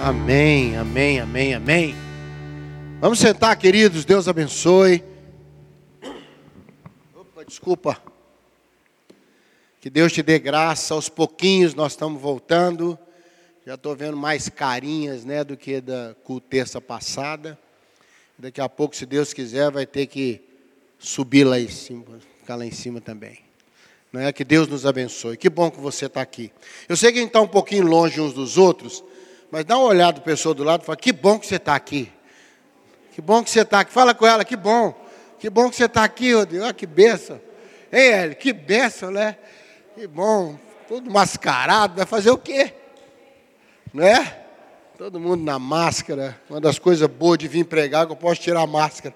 Amém, amém, amém, amém. Vamos sentar, queridos. Deus abençoe. Opa, desculpa. Que Deus te dê graça. Aos pouquinhos nós estamos voltando. Já estou vendo mais carinhas, né, do que da terça passada. Daqui a pouco, se Deus quiser, vai ter que subir lá em cima, ficar lá em cima também. Não é que Deus nos abençoe. Que bom que você está aqui. Eu sei que a gente está um pouquinho longe uns dos outros. Mas dá uma olhada para a pessoa do lado e fala, que bom que você está aqui. Que bom que você está aqui. Fala com ela, que bom. Que bom que você está aqui, Rodrigo. Olha que benção. Ei, Eli, que benção, né? Que bom. Todo mascarado, vai fazer o quê? Não é? Todo mundo na máscara. Uma das coisas boas de vir pregar é que eu posso tirar a máscara.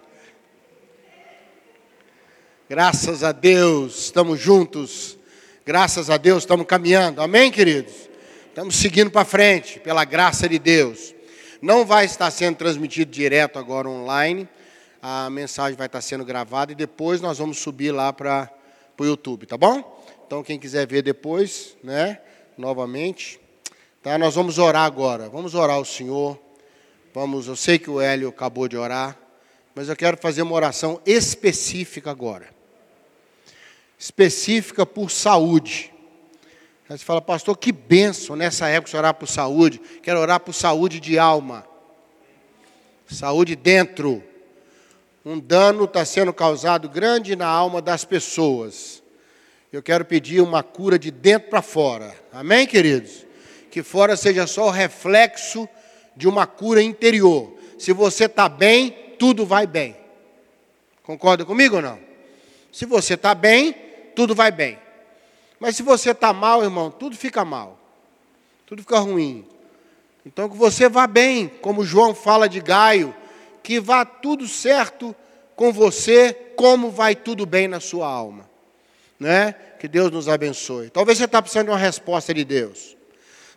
Graças a Deus, estamos juntos. Graças a Deus, estamos caminhando. Amém, queridos? Estamos seguindo para frente, pela graça de Deus. Não vai estar sendo transmitido direto agora online. A mensagem vai estar sendo gravada e depois nós vamos subir lá para o YouTube, tá bom? Então quem quiser ver depois, né? Novamente. Tá? Nós vamos orar agora. Vamos orar ao Senhor. Vamos, eu sei que o Hélio acabou de orar, mas eu quero fazer uma oração específica agora. Específica por saúde. Aí você fala, pastor, que benção nessa época você orar por saúde. Quero orar por saúde de alma. Saúde dentro. Um dano está sendo causado grande na alma das pessoas. Eu quero pedir uma cura de dentro para fora. Amém, queridos? Que fora seja só o reflexo de uma cura interior. Se você está bem, tudo vai bem. Concorda comigo ou não? Se você está bem, tudo vai bem. Mas se você está mal, irmão, tudo fica mal. Tudo fica ruim. Então que você vá bem, como João fala de Gaio, que vá tudo certo com você, como vai tudo bem na sua alma. Né? Que Deus nos abençoe. Talvez você está precisando de uma resposta de Deus.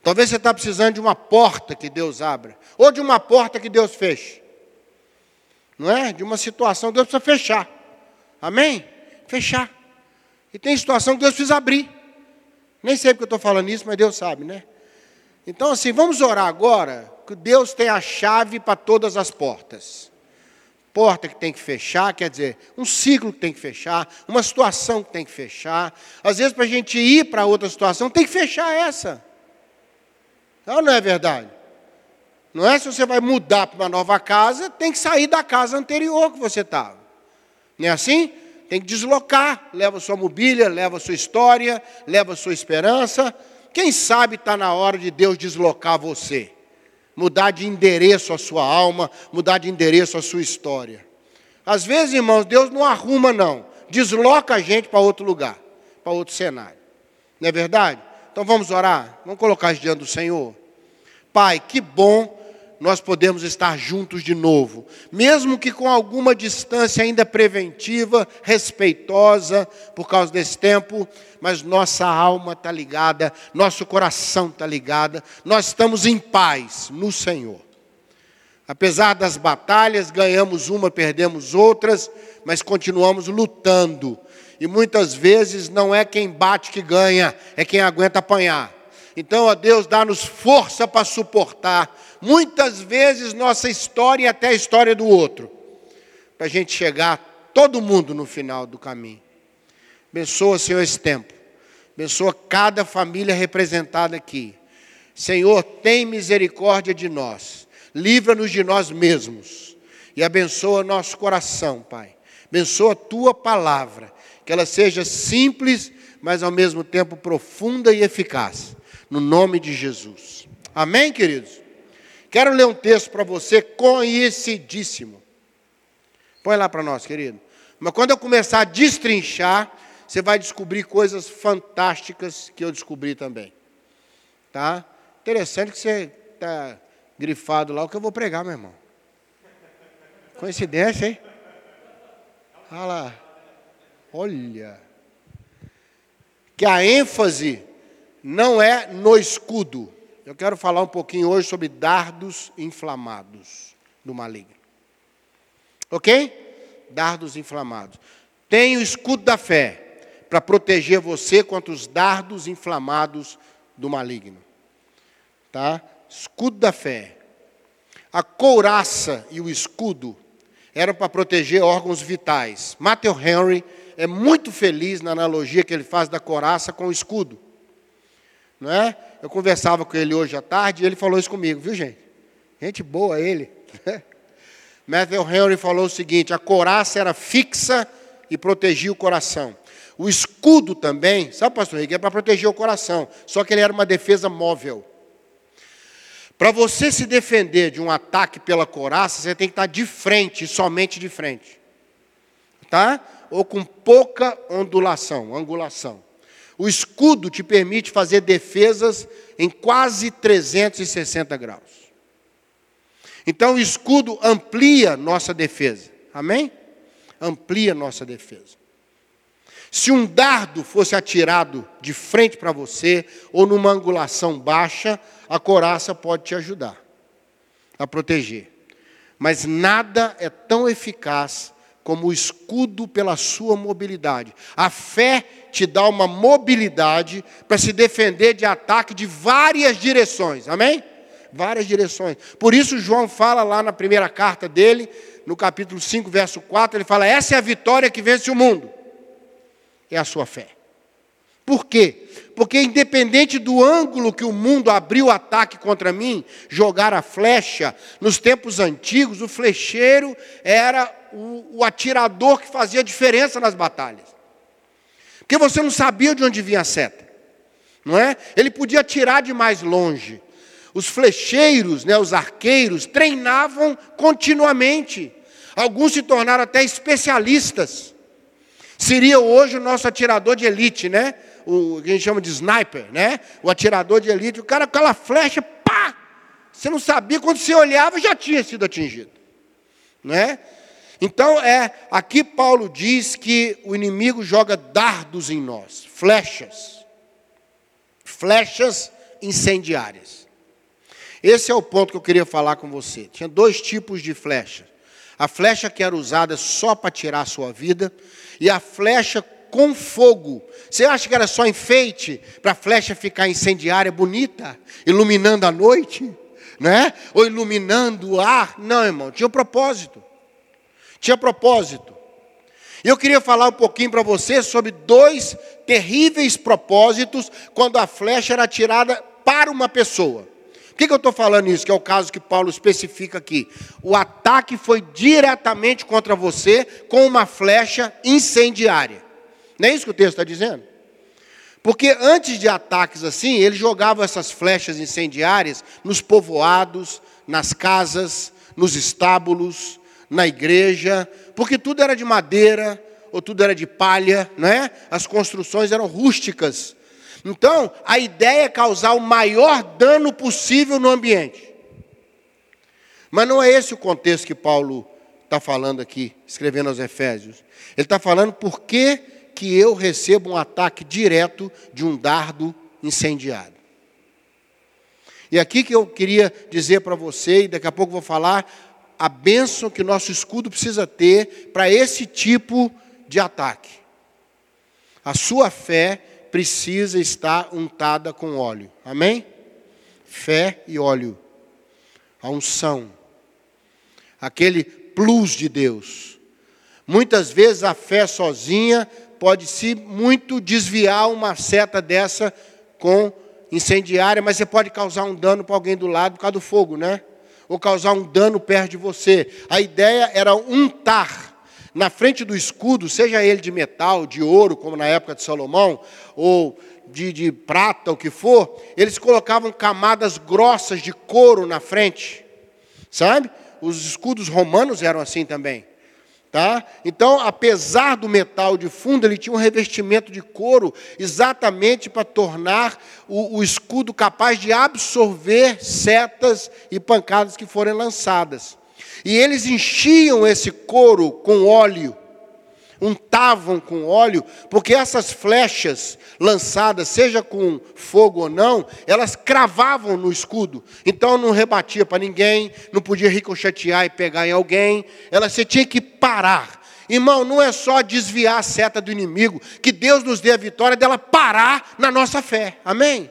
Talvez você está precisando de uma porta que Deus abra. Ou de uma porta que Deus feche. Não é? De uma situação que Deus precisa fechar. Amém? Fechar. E tem situação que Deus precisa abrir. Nem sei porque eu estou falando isso, mas Deus sabe, né? Então, assim, vamos orar agora, que Deus tem a chave para todas as portas. Porta que tem que fechar, quer dizer, um ciclo que tem que fechar, uma situação que tem que fechar. Às vezes, para a gente ir para outra situação, tem que fechar essa. Não, não é verdade? Não é se você vai mudar para uma nova casa, tem que sair da casa anterior que você estava. Não é assim? Tem que deslocar. Leva sua mobília, leva sua história, leva sua esperança. Quem sabe está na hora de Deus deslocar você, mudar de endereço a sua alma, mudar de endereço a sua história. Às vezes, irmãos, Deus não arruma, não. Desloca a gente para outro lugar, para outro cenário. Não é verdade? Então vamos orar? Vamos colocar diante do Senhor. Pai, que bom nós podemos estar juntos de novo, mesmo que com alguma distância ainda preventiva, respeitosa por causa desse tempo, mas nossa alma está ligada, nosso coração está ligado, nós estamos em paz no Senhor. Apesar das batalhas, ganhamos uma, perdemos outras, mas continuamos lutando. E muitas vezes não é quem bate que ganha, é quem aguenta apanhar. Então, ó Deus, dá-nos força para suportar muitas vezes nossa história e até a história do outro, para a gente chegar todo mundo no final do caminho. Abençoa, Senhor, esse tempo. Abençoa cada família representada aqui. Senhor, tem misericórdia de nós. Livra-nos de nós mesmos. E abençoa nosso coração, Pai. Abençoa a tua palavra. Que ela seja simples, mas ao mesmo tempo profunda e eficaz. No nome de Jesus. Amém, queridos? Quero ler um texto para você conhecidíssimo. Põe lá para nós, querido. Mas quando eu começar a destrinchar, você vai descobrir coisas fantásticas que eu descobri também. Tá? Interessante que você está grifado lá o que eu vou pregar, meu irmão. Coincidência, hein? Olha lá. Olha. Que a ênfase não é no escudo, eu quero falar um pouquinho hoje sobre dardos inflamados do maligno. Ok? Dardos inflamados. Tem o escudo da fé para proteger você contra os dardos inflamados do maligno. Tá? Escudo da fé. A couraça e o escudo eram para proteger órgãos vitais. Matthew Henry é muito feliz na analogia que ele faz da coraça com o escudo. Não é? Eu conversava com ele hoje à tarde e ele falou isso comigo, viu gente? Gente boa ele. Matthew Henry falou o seguinte: a coraça era fixa e protegia o coração. O escudo também, sabe, pastor Henrique, é para proteger o coração, só que ele era uma defesa móvel. Para você se defender de um ataque pela coraça, você tem que estar de frente, somente de frente. Tá? Ou com pouca ondulação, angulação. O escudo te permite fazer defesas em quase 360 graus. Então o escudo amplia nossa defesa. Amém? Amplia nossa defesa. Se um dardo fosse atirado de frente para você, ou numa angulação baixa, a coraça pode te ajudar a proteger. Mas nada é tão eficaz como o escudo pela sua mobilidade. A fé te dá uma mobilidade para se defender de ataque de várias direções. Amém? Várias direções. Por isso, João fala lá na primeira carta dele, no capítulo 5, verso 4, ele fala: Essa é a vitória que vence o mundo é a sua fé. Por quê? Porque, independente do ângulo que o mundo abriu o ataque contra mim, jogar a flecha, nos tempos antigos, o flecheiro era o, o atirador que fazia diferença nas batalhas. Porque você não sabia de onde vinha a seta, não é? Ele podia atirar de mais longe. Os flecheiros, né, os arqueiros, treinavam continuamente. Alguns se tornaram até especialistas. Seria hoje o nosso atirador de elite, né? O que a gente chama de sniper, né? O atirador de elite, o cara com aquela flecha, pá! Você não sabia, quando você olhava, já tinha sido atingido. Né? Então, é, aqui Paulo diz que o inimigo joga dardos em nós, flechas. Flechas incendiárias. Esse é o ponto que eu queria falar com você. Tinha dois tipos de flechas. A flecha que era usada só para tirar a sua vida e a flecha com fogo. Você acha que era só enfeite para a flecha ficar incendiária, bonita, iluminando a noite, né? Ou iluminando o ar? Não, irmão, tinha um propósito. Tinha propósito. Eu queria falar um pouquinho para você sobre dois terríveis propósitos quando a flecha era tirada para uma pessoa. Por que, que eu estou falando isso? Que é o caso que Paulo especifica aqui. O ataque foi diretamente contra você com uma flecha incendiária. Não é isso que o texto está dizendo? Porque antes de ataques assim, ele jogava essas flechas incendiárias nos povoados, nas casas, nos estábulos, na igreja, porque tudo era de madeira ou tudo era de palha, não é? As construções eram rústicas. Então, a ideia é causar o maior dano possível no ambiente. Mas não é esse o contexto que Paulo está falando aqui, escrevendo aos Efésios. Ele está falando por que, que eu recebo um ataque direto de um dardo incendiado. E aqui que eu queria dizer para você, e daqui a pouco vou falar, a bênção que nosso escudo precisa ter para esse tipo de ataque. A sua fé precisa estar untada com óleo. Amém? Fé e óleo. A unção. Aquele plus de Deus. Muitas vezes a fé sozinha pode se muito desviar uma seta dessa com incendiária, mas você pode causar um dano para alguém do lado por causa do fogo, né? Ou causar um dano perto de você. A ideia era untar na frente do escudo, seja ele de metal, de ouro, como na época de Salomão, ou de, de prata, o que for, eles colocavam camadas grossas de couro na frente, sabe? Os escudos romanos eram assim também. Tá? Então, apesar do metal de fundo, ele tinha um revestimento de couro exatamente para tornar o, o, escudo capaz de absorver setas e pancadas que forem lançadas. E eles enchiam esse couro com óleo, untavam com óleo, porque essas flechas lançadas, seja com fogo ou não, elas cravavam no escudo. Então não rebatia para ninguém, não podia ricochetear e pegar em alguém, ela você tinha que parar. Irmão, não é só desviar a seta do inimigo, que Deus nos dê a vitória dela parar na nossa fé. Amém?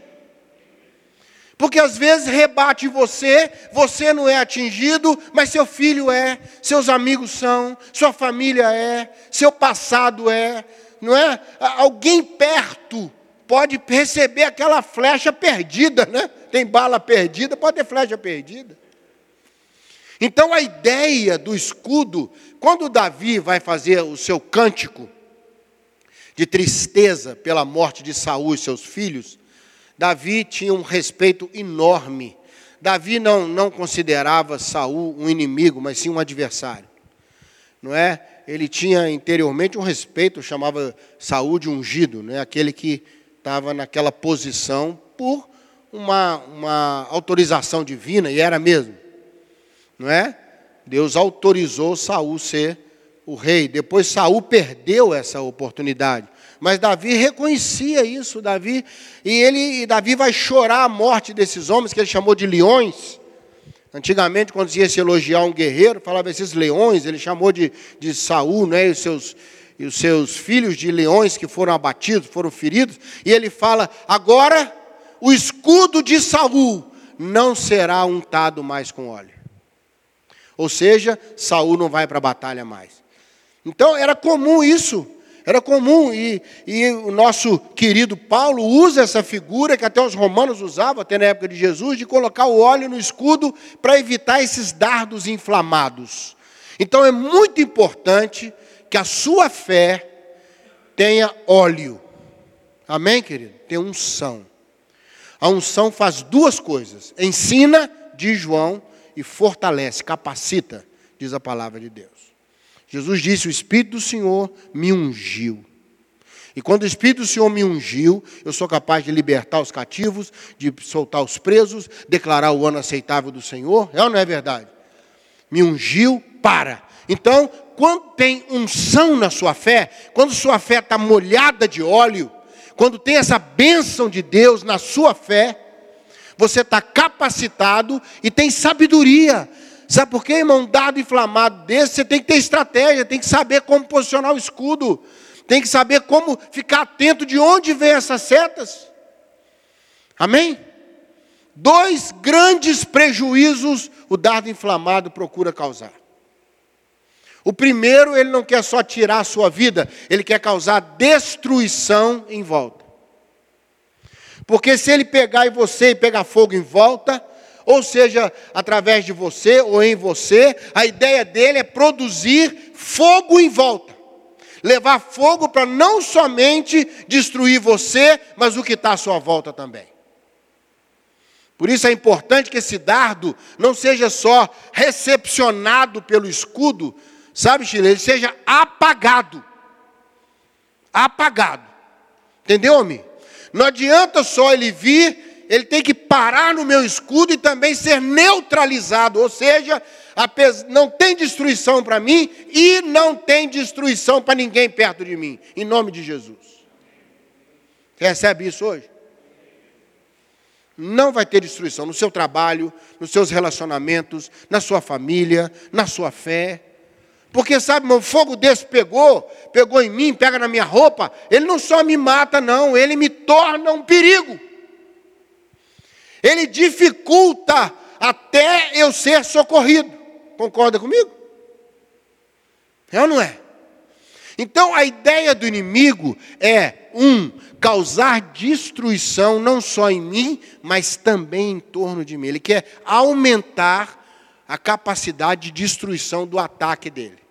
Porque às vezes rebate você, você não é atingido, mas seu filho é, seus amigos são, sua família é, seu passado é, não é? Alguém perto pode receber aquela flecha perdida, né? Tem bala perdida, pode ter flecha perdida. Então a ideia do escudo, quando Davi vai fazer o seu cântico de tristeza pela morte de Saul e seus filhos, Davi tinha um respeito enorme. Davi não, não considerava Saul um inimigo, mas sim um adversário. Não é? Ele tinha interiormente um respeito, chamava Saul de ungido, né? aquele que estava naquela posição por uma, uma autorização divina, e era mesmo. Não é? Deus autorizou Saul ser o rei. Depois Saul perdeu essa oportunidade. Mas Davi reconhecia isso, Davi, e ele, e Davi vai chorar a morte desses homens que ele chamou de leões. Antigamente, quando ia se elogiar um guerreiro, falava esses leões, ele chamou de, de Saul, né, e os seus, e os seus filhos de leões que foram abatidos, foram feridos, e ele fala: agora o escudo de Saul não será untado mais com óleo. Ou seja, Saul não vai para a batalha mais. Então era comum isso. Era comum, e, e, o nosso querido Paulo usa essa figura que até os romanos usavam, até na época de Jesus, de colocar o óleo no escudo para evitar esses dardos inflamados. Então é muito importante que a sua fé tenha óleo. Amém, querido? Tem unção. A unção faz duas coisas: ensina, diz João, e fortalece, capacita, diz a palavra de Deus. Jesus disse: O Espírito do Senhor me ungiu. E quando o Espírito do Senhor me ungiu, eu sou capaz de libertar os cativos, de soltar os presos, declarar o ano aceitável do Senhor. É ou não é verdade? Me ungiu para. Então, quando tem unção na sua fé, quando sua fé está molhada de óleo, quando tem essa bênção de Deus na sua fé, você está capacitado e tem sabedoria Sabe por quê, irmão? Um dado inflamado desse, você tem que ter estratégia, tem que saber como posicionar o escudo, tem que saber como ficar atento de onde vem essas setas. Amém? Dois grandes prejuízos o dardo inflamado procura causar. O primeiro, ele não quer só tirar a sua vida, ele quer causar destruição em volta. Porque se ele pegar em você e pegar fogo em volta, ou seja, através de você ou em você, a ideia dele é produzir fogo em volta. Levar fogo para não somente destruir você, mas o que está à sua volta também. Por isso é importante que esse dardo não seja só recepcionado pelo escudo, sabe, Chile? Ele seja apagado. Apagado. Entendeu, homem? Não adianta só ele vir ele tem que parar no meu escudo e também ser neutralizado, ou seja, não tem destruição para mim e não tem destruição para ninguém perto de mim, em nome de Jesus. Você recebe isso hoje? Não vai ter destruição no seu trabalho, nos seus relacionamentos, na sua família, na sua fé. Porque sabe, meu fogo desse pegou, pegou em mim, pega na minha roupa, ele não só me mata, não, ele me torna um perigo ele dificulta até eu ser socorrido. Concorda comigo? É ou não é? Então a ideia do inimigo é, um, causar destruição não só em mim, mas também em torno de mim. Ele quer aumentar a capacidade de destruição do ataque dele.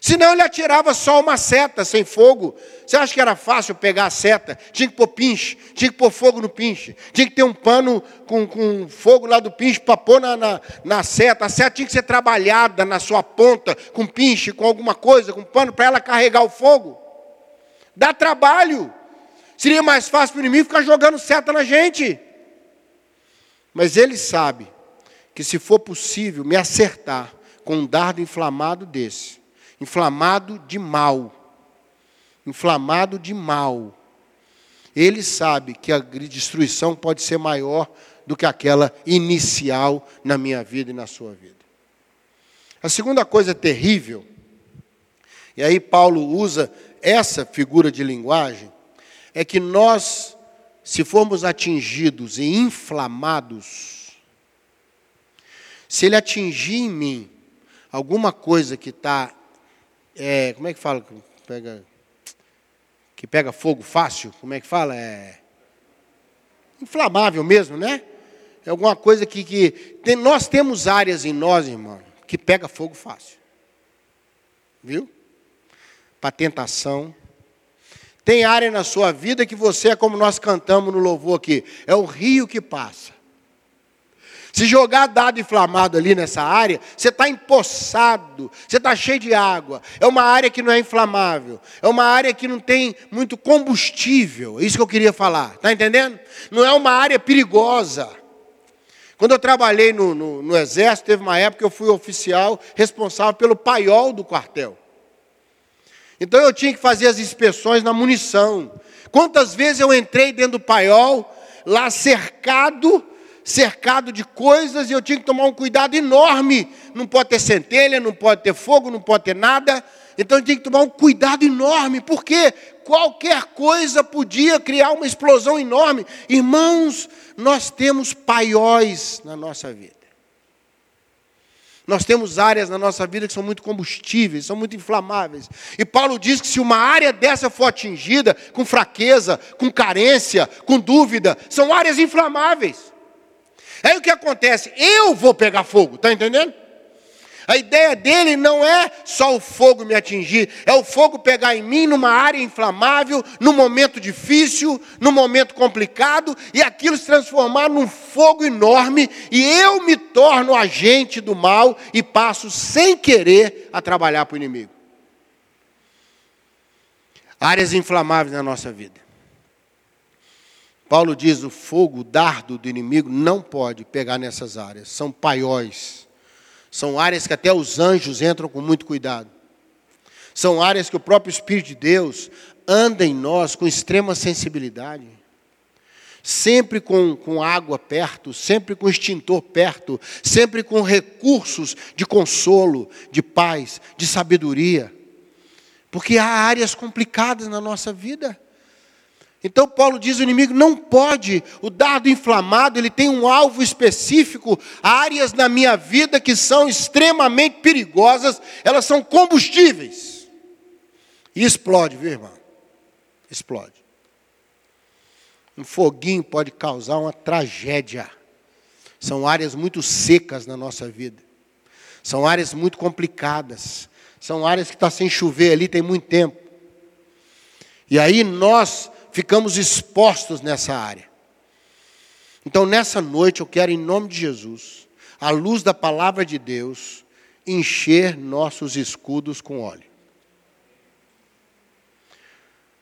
Senão ele atirava só uma seta sem fogo. Você acha que era fácil pegar a seta? Tinha que pôr pinche, tinha que pôr fogo no pinche, tinha que ter um pano com, com fogo lá do pinche para pôr na, na, na, seta. A seta tinha que ser trabalhada na sua ponta, com pinche, com alguma coisa, com pano, para ela carregar o fogo. Dá trabalho. Seria mais fácil para o inimigo ficar jogando seta na gente. Mas ele sabe que se for possível me acertar com um dardo inflamado desse, inflamado de mal. Inflamado de mal. Ele sabe que a destruição pode ser maior do que aquela inicial na minha vida e na sua vida. A segunda coisa terrível, e aí Paulo usa essa figura de linguagem, é que nós se formos atingidos e inflamados, se ele atingir em mim alguma coisa que está, é, como é que fala? Pega, que pega fogo fácil, como é que fala? É inflamável mesmo, né? É alguma coisa que, que tem, nós temos áreas em nós, irmão, que pega fogo fácil. Viu? Para tentação, tem área na sua vida que você é como nós cantamos no louvor aqui, é o rio que passa. Se jogar dado inflamado ali nessa área, você está empoçado, você está cheio de água. É uma área que não é inflamável, é uma área que não tem muito combustível. É isso que eu queria falar, está entendendo? Não é uma área perigosa. Quando eu trabalhei no, no, no Exército, teve uma época que eu fui oficial responsável pelo paiol do quartel. Então eu tinha que fazer as inspeções na munição. Quantas vezes eu entrei dentro do paiol, lá cercado, cercado de coisas, e eu tinha que tomar um cuidado enorme. Não pode ter centelha, não pode ter fogo, não pode ter nada. Então eu tinha que tomar um cuidado enorme, porque qualquer coisa podia criar uma explosão enorme. Irmãos, nós temos paióis na nossa vida. Nós temos áreas na nossa vida que são muito combustíveis, são muito inflamáveis. E Paulo diz que se uma área dessa for atingida com fraqueza, com carência, com dúvida, são áreas inflamáveis. Aí o que acontece? Eu vou pegar fogo, está entendendo? A ideia dele não é só o fogo me atingir, é o fogo pegar em mim numa área inflamável, num momento difícil, num momento complicado, e aquilo se transformar num fogo enorme, e eu me torno agente do mal e passo sem querer a trabalhar para o inimigo. Áreas inflamáveis na nossa vida. Paulo diz: o fogo, o dardo do inimigo não pode pegar nessas áreas, são paióis são áreas que até os anjos entram com muito cuidado. São áreas que o próprio Espírito de Deus anda em nós com extrema sensibilidade. Sempre com, com água perto, sempre com extintor perto, sempre com recursos de consolo, de paz, de sabedoria. Porque há áreas complicadas na nossa vida. Então Paulo diz o inimigo não pode, o dardo inflamado, ele tem um alvo específico, áreas na minha vida que são extremamente perigosas, elas são combustíveis. E explode, viu, irmão? Explode. Um foguinho pode causar uma tragédia. São áreas muito secas na nossa vida. São áreas muito complicadas. São áreas que está sem chover ali tem muito tempo. E aí nós ficamos expostos nessa área. Então, nessa noite, eu quero, em nome de Jesus, à luz da palavra de Deus, encher nossos escudos com óleo.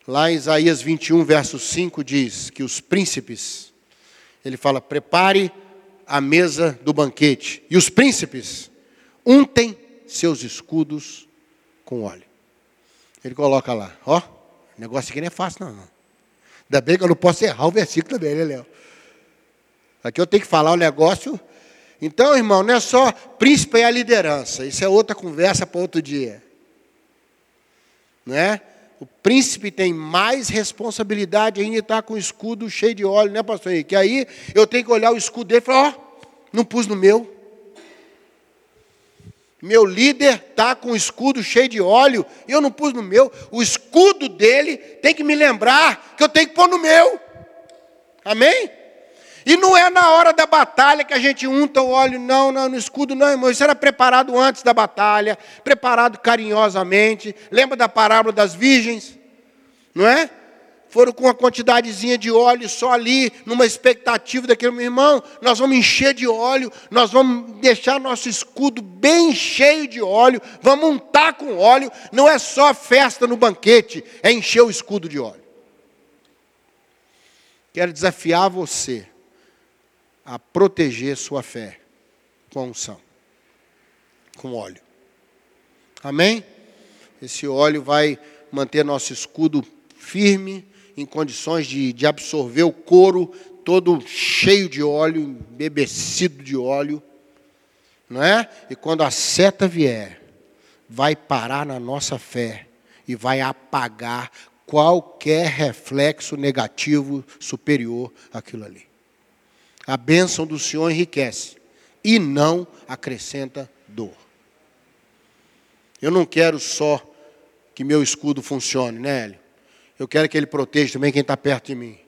Lá em Isaías 21, verso 5, diz que os príncipes, ele fala: prepare a mesa do banquete, e os príncipes untem seus escudos com óleo. Ele coloca lá, ó, negócio aqui não é fácil, não. Ainda bem que eu não posso errar o versículo também, né, Léo? Aqui eu tenho que falar o negócio. Então, irmão, não é só príncipe e a liderança. Isso é outra conversa para outro dia. Não é? O príncipe tem mais responsabilidade ainda estar com o escudo cheio de óleo, né, pastor Henrique? Aí eu tenho que olhar o escudo dele e falar, ó, oh, não pus no meu. Meu líder está com o escudo cheio de óleo, eu não pus no meu. O escudo dele tem que me lembrar que eu tenho que pôr no meu. Amém? E não é na hora da batalha que a gente unta o óleo, não, não, no escudo, não, irmão. Isso era preparado antes da batalha, preparado carinhosamente. Lembra da parábola das virgens? Não é? Foram com uma quantidadezinha de óleo só ali, numa expectativa daquele meu irmão, nós vamos encher de óleo, nós vamos deixar nosso escudo bem cheio de óleo, vamos untar com óleo, não é só festa no banquete, é encher o escudo de óleo. Quero desafiar você a proteger sua fé com unção, com óleo. Amém? Esse óleo vai manter nosso escudo firme, em condições de, de absorver o couro todo cheio de óleo, embebecido de óleo, não é? E quando a seta vier, vai parar na nossa fé e vai apagar qualquer reflexo negativo superior àquilo ali. A bênção do Senhor enriquece e não acrescenta dor. Eu não quero só que meu escudo funcione, né, Hélio? Eu quero que ele proteja também quem está perto de mim.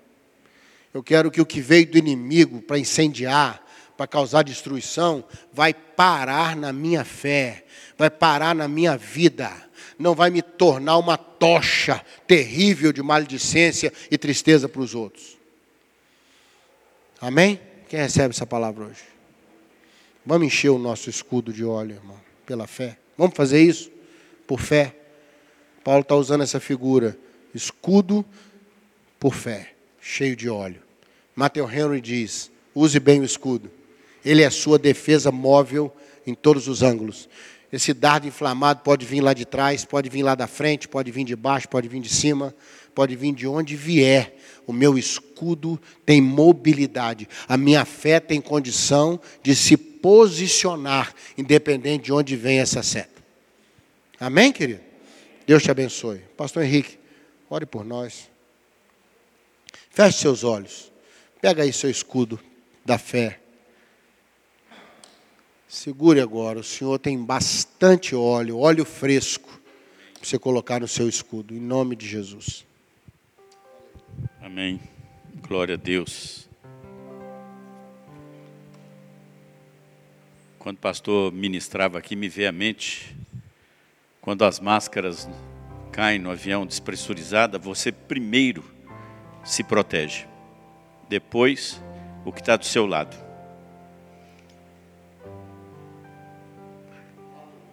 Eu quero que o que veio do inimigo para incendiar, para causar destruição, vai parar na minha fé, vai parar na minha vida, não vai me tornar uma tocha terrível de maledicência e tristeza para os outros. Amém? Quem recebe essa palavra hoje? Vamos encher o nosso escudo de óleo, irmão, pela fé. Vamos fazer isso? Por fé. Paulo está usando essa figura. Escudo por fé, cheio de óleo. Matthew Henry diz: use bem o escudo. Ele é sua defesa móvel em todos os ângulos. Esse dardo inflamado pode vir lá de trás, pode vir lá da frente, pode vir de baixo, pode vir de cima, pode vir de onde vier. O meu escudo tem mobilidade. A minha fé tem condição de se posicionar, independente de onde vem essa seta. Amém, querido? Deus te abençoe. Pastor Henrique, ore por nós. Feche seus olhos. Pega aí seu escudo da fé. Segure agora, o Senhor tem bastante óleo, óleo fresco, para você colocar no seu escudo, em nome de Jesus. Amém. Glória a Deus. Quando o pastor ministrava aqui, me veio à mente, quando as máscaras caem no avião despressurizada, você primeiro se protege, depois o que está do seu lado.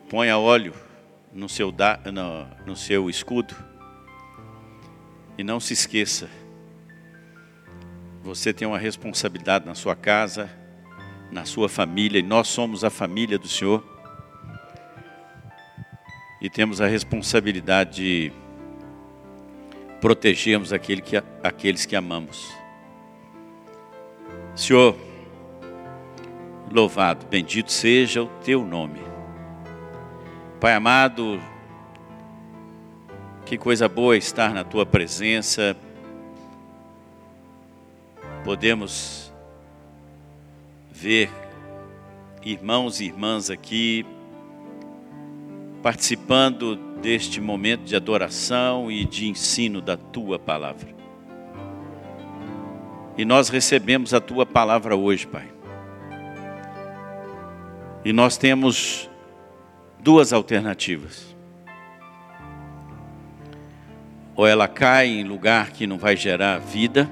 ponha óleo no seu, da, no, no seu escudo e não se esqueça, você tem uma responsabilidade na sua casa, na sua família, e nós somos a família do Senhor. E temos a responsabilidade de protegermos aquele que, aqueles que amamos. Senhor, louvado, bendito seja o teu nome. Pai amado, que coisa boa estar na tua presença. Podemos ver irmãos e irmãs aqui participando deste momento de adoração e de ensino da tua palavra. E nós recebemos a tua palavra hoje, Pai. E nós temos duas alternativas. Ou ela cai em lugar que não vai gerar vida,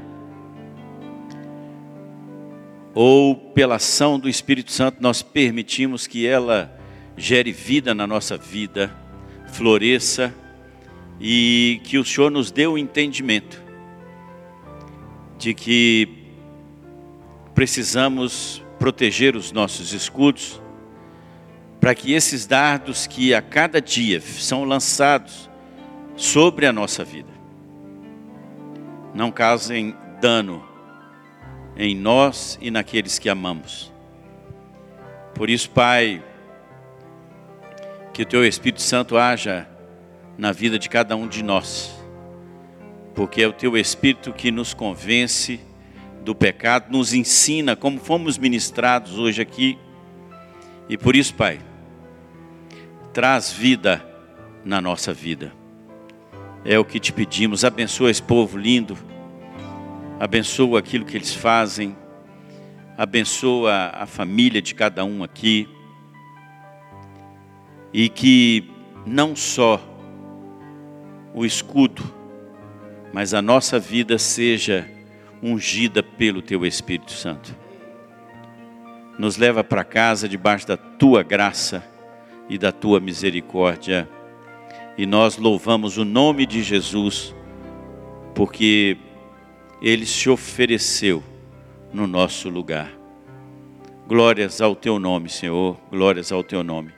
ou pela ação do Espírito Santo nós permitimos que ela gere vida na nossa vida, floresça e que o Senhor nos dê o entendimento de que precisamos proteger os nossos escudos para que esses dardos que a cada dia são lançados sobre a nossa vida não causem dano em nós e naqueles que amamos. Por isso, Pai, que o Teu Espírito Santo haja na vida de cada um de nós, porque é o Teu Espírito que nos convence do pecado, nos ensina como fomos ministrados hoje aqui, e por isso, Pai, traz vida na nossa vida. É o que te pedimos. Abençoa esse povo lindo. Abençoa aquilo que eles fazem. Abençoa a família de cada um aqui. E que não só o escudo, mas a nossa vida seja ungida pelo teu Espírito Santo. Nos leva para casa debaixo da tua graça e da tua misericórdia. E nós louvamos o nome de Jesus, porque ele se ofereceu no nosso lugar. Glórias ao teu nome, Senhor, glórias ao teu nome.